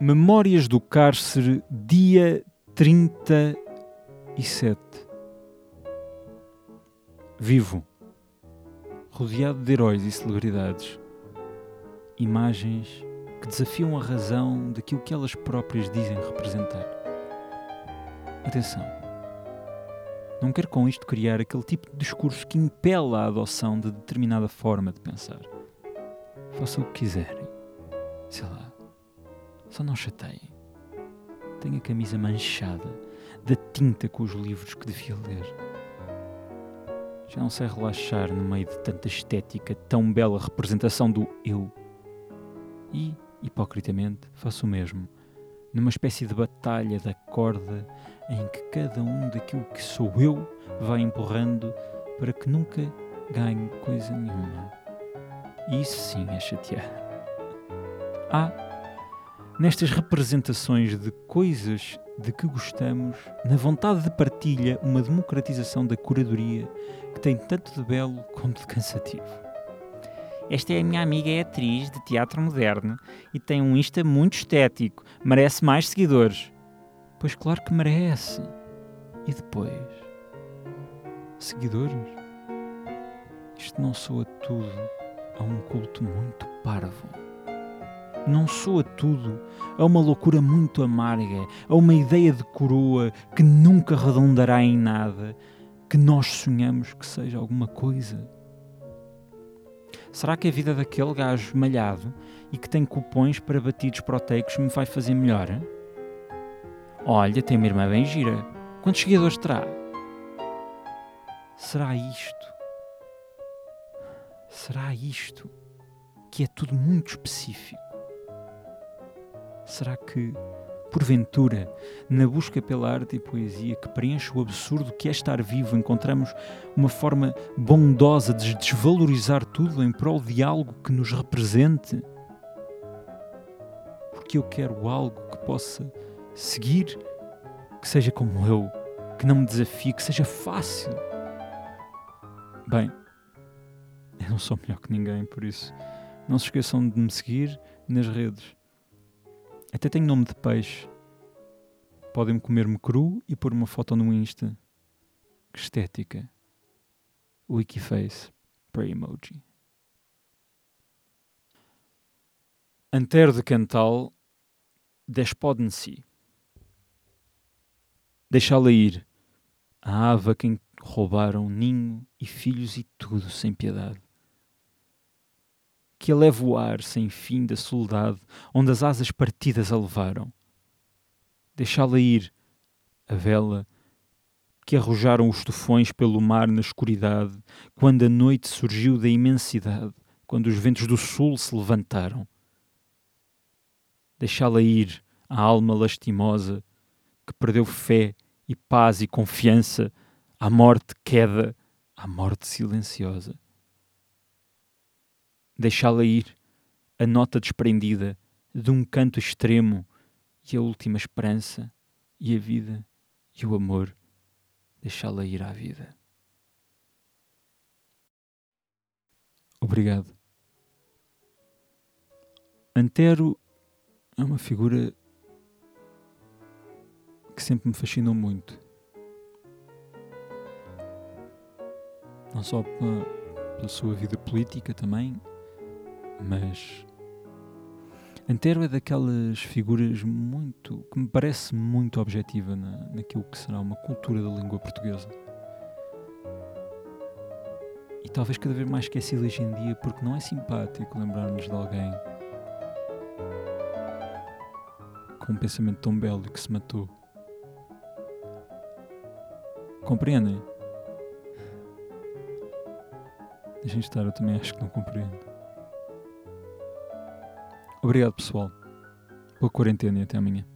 Memórias do Cárcere, dia 37. Vivo, rodeado de heróis e celebridades, imagens que desafiam a razão daquilo que elas próprias dizem representar. Atenção, não quero com isto criar aquele tipo de discurso que impela a adoção de determinada forma de pensar. Façam o que quiserem, sei lá só não chateiem. Tenho a camisa manchada da tinta com os livros que devia ler. Já não sei relaxar no meio de tanta estética, tão bela representação do eu. E, hipocritamente, faço o mesmo, numa espécie de batalha da corda em que cada um daquilo que sou eu vai empurrando para que nunca ganhe coisa nenhuma. Isso sim é chatear. Ah, nestas representações de coisas de que gostamos, na vontade de partilha, uma democratização da curadoria que tem tanto de belo como de cansativo. Esta é a minha amiga, é atriz de teatro moderno e tem um Insta muito estético, merece mais seguidores. Pois claro que merece. E depois? Seguidores? Isto não soa tudo a um culto muito parvo não soa tudo a uma loucura muito amarga, a uma ideia de coroa que nunca redondará em nada, que nós sonhamos que seja alguma coisa? Será que a vida daquele gajo malhado e que tem cupões para batidos proteicos me vai fazer melhor? Olha, tem uma irmã bem gira. Quantos seguidores terá? Será isto? Será isto? Que é tudo muito específico. Será que, porventura, na busca pela arte e poesia que preenche o absurdo que é estar vivo, encontramos uma forma bondosa de desvalorizar tudo em prol de algo que nos represente? Porque eu quero algo que possa seguir, que seja como eu, que não me desafie, que seja fácil. Bem, eu não sou melhor que ninguém, por isso não se esqueçam de me seguir nas redes. Até tenho nome de peixe. Podem comer-me cru e pôr uma foto no Insta. Que estética. Wikiface para emoji. Antero de Cantal, despode-se. Deixá-la ir. A ave a quem roubaram ninho e filhos e tudo sem piedade que ele é voar sem fim da soledade, onde as asas partidas a levaram. Deixá-la ir, a vela, que arrojaram os tufões pelo mar na escuridade, quando a noite surgiu da imensidade, quando os ventos do sul se levantaram. Deixá-la ir, a alma lastimosa, que perdeu fé e paz e confiança, à morte queda, à morte silenciosa deixá-la ir, a nota desprendida de um canto extremo e a última esperança e a vida e o amor, deixá-la ir à vida. Obrigado. Antero é uma figura que sempre me fascinou muito. Não só pela, pela sua vida política também, mas Antero é daquelas figuras muito que me parece muito objetiva na, naquilo que será uma cultura da língua portuguesa. E talvez cada vez mais esquecido hoje em dia porque não é simpático lembrarmos de alguém com um pensamento tão belo que se matou. Compreendem? Deixem estar, eu também acho que não compreendo. Obrigado, pessoal. Boa quarentena e até amanhã.